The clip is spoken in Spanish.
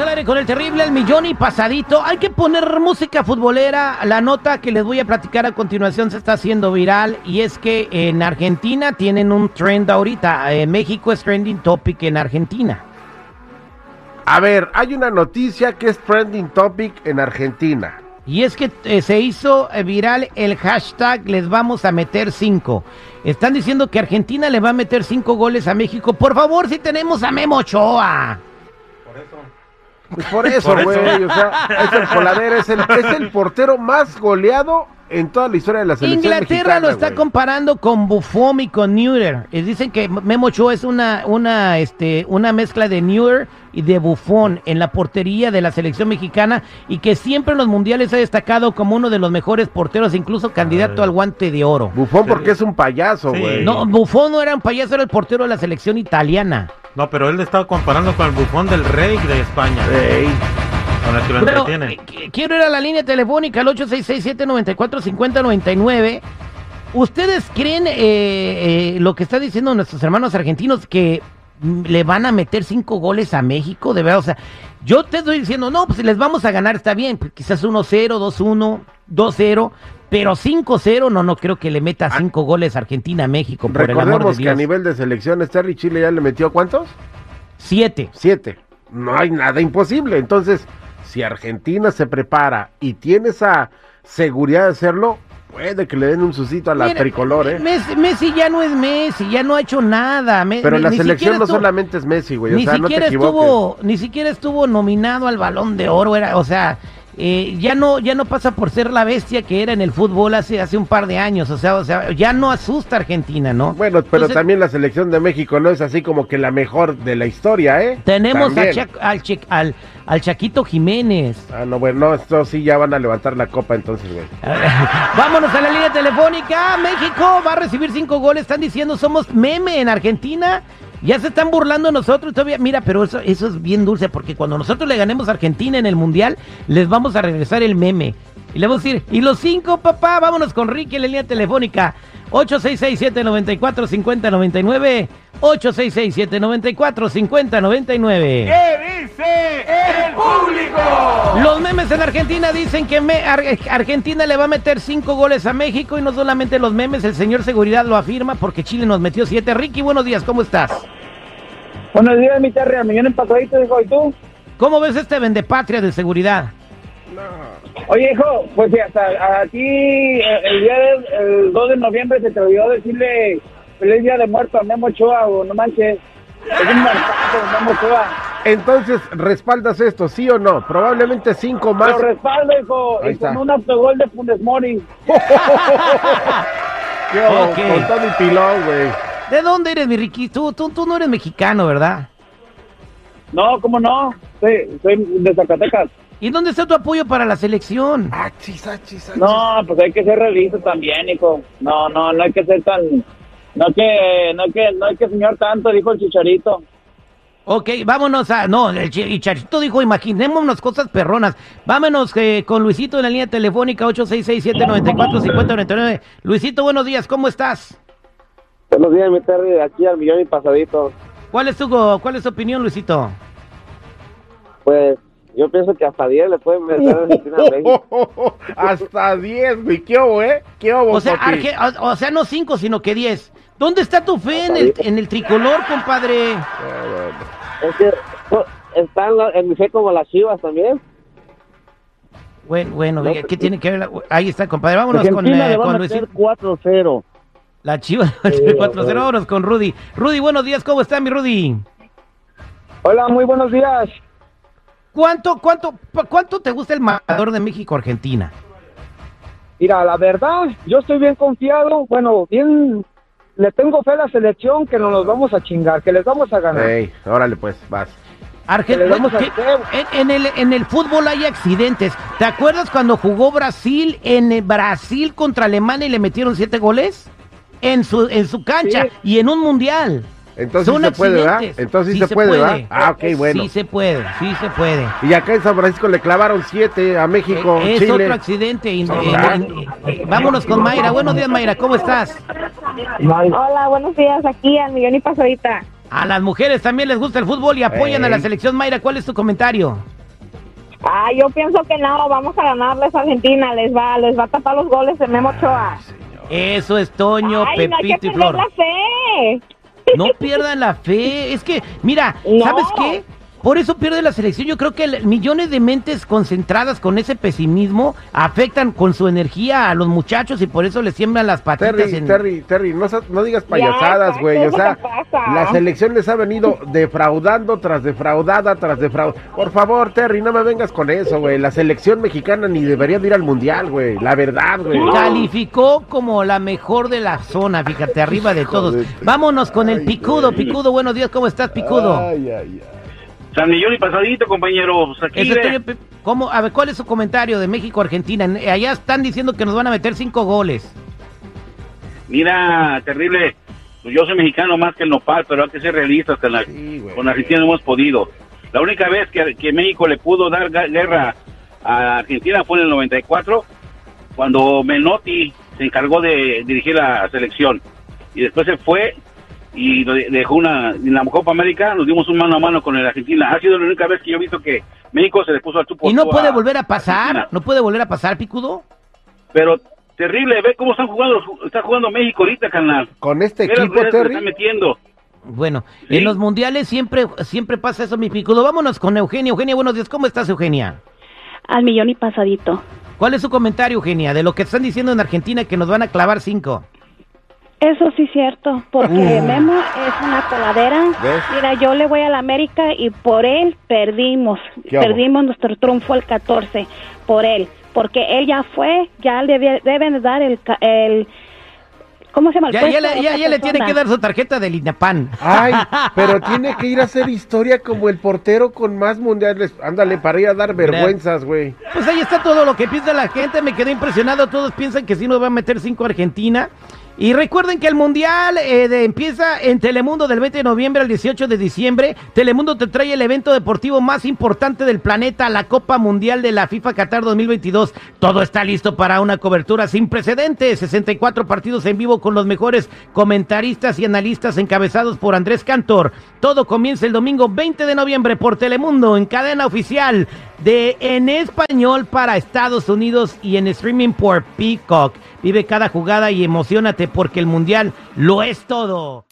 al aire con el terrible El Millón y Pasadito. Hay que poner música futbolera. La nota que les voy a platicar a continuación se está haciendo viral y es que en Argentina tienen un trend ahorita. En México es trending topic en Argentina. A ver, hay una noticia que es trending topic en Argentina. Y es que eh, se hizo eh, viral el hashtag les vamos a meter cinco. Están diciendo que Argentina le va a meter cinco goles a México. Por favor, si tenemos a Memo Ochoa. Pues por eso, güey. O sea, es el coladero, es el, es el portero más goleado en toda la historia de la selección Inglaterra mexicana, lo está comparando con Buffon y con Neuer. Y dicen que Memo Ochoa es una, una, este, una mezcla de Neuer y de Buffon en la portería de la selección mexicana y que siempre en los mundiales ha destacado como uno de los mejores porteros, incluso candidato al guante de oro. Bufón porque es un payaso, Sí. güey. No, Buffon no era un payaso, era el portero de la selección italiana. No, pero él le estaba comparando con el bufón del rey de España, Ey, con el que lo Pero, entretienen. eh, qu- quiero ir a la línea telefónica al 866-794-5099. ¿Ustedes creen eh, eh, lo que está diciendo nuestros hermanos argentinos que mm, le van a meter cinco goles a México? De verdad, o sea, yo te estoy diciendo, no, pues si les vamos a ganar, está bien, pues, quizás 1-0, 2-1, 2-0, pero 5-0, no, no creo que le meta cinco goles a Argentina a México, por el amor de recordemos que a Dios. nivel de selecciones, Terry Chile ya le metió ¿cuántos? Siete. Siete. No hay nada imposible. Entonces, si Argentina se prepara y tiene esa seguridad de hacerlo, puede que le den un susito a la Mira, tricolor, ¿eh? Messi, Messi ya no es Messi, ya no ha hecho nada. Me- Pero ni- la ni selección siquiera no estuvo- solamente es Messi, güey. O ni sea, no te siquiera equivoques. estuvo, ni siquiera estuvo nominado al Balón de Oro, era, o sea, eh, ya no, ya no pasa por ser la bestia que era en el fútbol hace, hace un par de años, o sea, o sea, ya no asusta a Argentina, ¿no? Bueno, pero Entonces, también la selección de México no es así como que la mejor de la historia, ¿eh? tenemos. Cha- al, Che- al, al Chaquito Jiménez. Ah, no, bueno, no, esto sí ya van a levantar la copa entonces, güey. Vámonos a la línea telefónica. México va a recibir cinco goles. Están diciendo somos meme en Argentina. Ya se están burlando nosotros todavía. Mira, pero eso, eso es bien dulce porque cuando nosotros le ganemos a Argentina en el Mundial, les vamos a regresar el meme. Y le vamos a decir, y los cinco, papá, vámonos con Ricky en la línea telefónica. 866-794-5099. 866-794-5099. ¿Qué dice el público? Los memes en Argentina dicen que me- Ar- Argentina le va a meter cinco goles a México y no solamente los memes, el señor Seguridad lo afirma porque Chile nos metió siete. Ricky, buenos días, ¿cómo estás? Buenos días, mi. A millón en pasadito, hijo. ¿Y tú? ¿Cómo ves este vendepatria de seguridad? Oye, hijo, pues sí, hasta a ti eh, el día del el 2 de noviembre se te olvidó decirle feliz día de muerto a Memo Ochoa, o no manches. Es un marcazo, Memo Ochoa. Entonces, ¿respaldas esto, sí o no? Probablemente cinco más. Lo respaldo, hijo. Ahí y con un autogol de Funes Mori. ¿Qué hubo? Ok. Con todo y pilón, güey. ¿De dónde eres, mi Ricky? Tú, tú, tú no eres mexicano, ¿verdad? No, ¿cómo no? Sí, soy de Zacatecas. ¿Y dónde está tu apoyo para la selección? Achis, achis, achis. No, pues hay que ser realista también, hijo. No, no, no hay que ser tan... No que, no que, no hay que soñar tanto, dijo el Chicharito. Ok, vámonos a... No, el Chi- y Charito dijo, imaginémonos cosas perronas. Vámonos eh, con Luisito en la línea telefónica 866-794-5099. Luisito, buenos días, ¿cómo estás? Buenos días, mi Terry, aquí al millón y pasadito. ¿Cuál es tu, cuál es tu opinión, Luisito? Pues yo pienso que hasta 10 le pueden meter a Argentina a México. Hasta 10, güey. ¿Qué hubo, eh? ¿Qué hubo, O sea? Arge- o, o sea, no cinco, sino que diez. ¿Dónde está tu fe en el, en el tricolor, compadre? Es que están en mi fe como las chivas también. Bueno, bueno, No, ¿qué tiene que ver? la- Ahí está, compadre. Vámonos con, Argentina eh, con a meter Luisito. 4-0. La chiva, 4-0, vámonos con Rudy. Rudy, buenos días, ¿cómo está mi Rudy? Hola, muy buenos días. ¿Cuánto, cuánto, cuánto te gusta el marcador de México-Argentina? Mira, la verdad, yo estoy bien confiado. Bueno, bien, le tengo fe a la selección que nos los vamos a chingar, que les vamos a ganar. Ey, órale, pues, vas. Argen- Le damos ¿qué- al en, en el, en el fútbol hay accidentes. ¿Te acuerdas cuando jugó Brasil en eh, Brasil contra Alemania y le metieron siete goles? En su, en su cancha Sí. y en un mundial. Entonces se puede, ¿verdad? Entonces sí, se, puede, ¿verdad? Ah, ok, bueno. Sí se puede, sí se puede. Y acá en San Francisco le clavaron 7 a México, Eh, es Chile. otro accidente. eh, eh, eh, vámonos con Mayra. Buenos días, Mayra. ¿Cómo estás? Hola, buenos días, aquí al millón y pasadita. A las mujeres también les gusta el fútbol y apoyan a la selección. Mayra, ¿cuál es tu comentario? Ah, yo pienso que no, vamos a ganarles a Argentina, les va, les va a tapar los goles de Memo Ochoa. Eso es Toño, Ay, no hay que Pepito y Flor. la fe. No pierdan la fe. Es que, mira, No. ¿sabes qué? Por eso pierde la selección. Yo creo que el- millones de mentes concentradas con ese pesimismo afectan con su energía a los muchachos y por eso les siembran las patitas Terry, en... Terry, Terry, no, sa- no digas payasadas, güey. O sea, la selección les ha venido defraudando tras defraudada tras defraudada. Por favor, Terry, no me vengas con eso, güey. La selección mexicana ni debería de ir al mundial, güey. La verdad, güey. Calificó como la mejor de la zona, fíjate, arriba de todos. Vámonos con el Picudo. Picudo, buenos días, ¿cómo estás, Picudo? Ay, ay, ay. San Millón y pasadito, compañeros. Aquí Eso ve. estoy- Pe- ¿cómo? A ver, ¿cuál es su comentario de México-Argentina? En- Allá están diciendo que nos van a meter cinco goles. Mira, terrible. Pues yo soy mexicano más que el nopal, pero hay que ser realistas. Con, la, Sí, güey. con Argentina no hemos podido. La única vez que, que México le pudo dar guerra a Argentina fue en el 94, cuando Menotti se encargó de dirigir la selección. Y después se fue y dejó una. En la Copa América nos dimos un mano a mano con el Argentina. Ha sido la única vez que yo he visto que México se le puso al tú por ¿Y no puede volver a pasar? Argentina. ¿No puede volver a pasar, Picudo? Pero terrible, ve cómo están jugando, está jugando México ahorita, canal. Con este equipo, Terry. están metiendo. Bueno, Sí. en los mundiales siempre, siempre pasa eso, mi Picudo. Vámonos con Eugenia. Eugenia, buenos días. ¿Cómo estás, Eugenia? Al millón y pasadito. ¿Cuál es su comentario, Eugenia, de lo que están diciendo en Argentina que nos van a clavar cinco? Eso sí es cierto, porque Memo es una coladera. ¿Ves? Mira, yo le voy a la América y por él perdimos. Perdimos nuestro triunfo el 14, por él. Porque él ya fue, ya le debe- deben de dar el, ca- el... ¿Cómo se llama? El Ya, ya, le, ya, le tiene que dar su tarjeta del INAPAN. Ay, pero tiene que ir a hacer historia como el portero con más mundiales. Ándale, para ir a dar vergüenzas, güey. Pues ahí está todo lo que piensa la gente. Me quedé impresionado. Todos piensan que sí nos va a meter cinco Argentina. Y recuerden que el Mundial eh, empieza en Telemundo del 20 de noviembre al 18 de diciembre. Telemundo te trae el evento deportivo más importante del planeta, la Copa Mundial de la FIFA Qatar 2022. Todo está listo para una cobertura sin precedentes. 64 partidos en vivo con los mejores comentaristas y analistas encabezados por Andrés Cantor. Todo comienza el domingo 20 de noviembre por Telemundo en cadena oficial de en español para Estados Unidos y en streaming por Peacock. Vive cada jugada y emocionate porque el mundial lo es todo.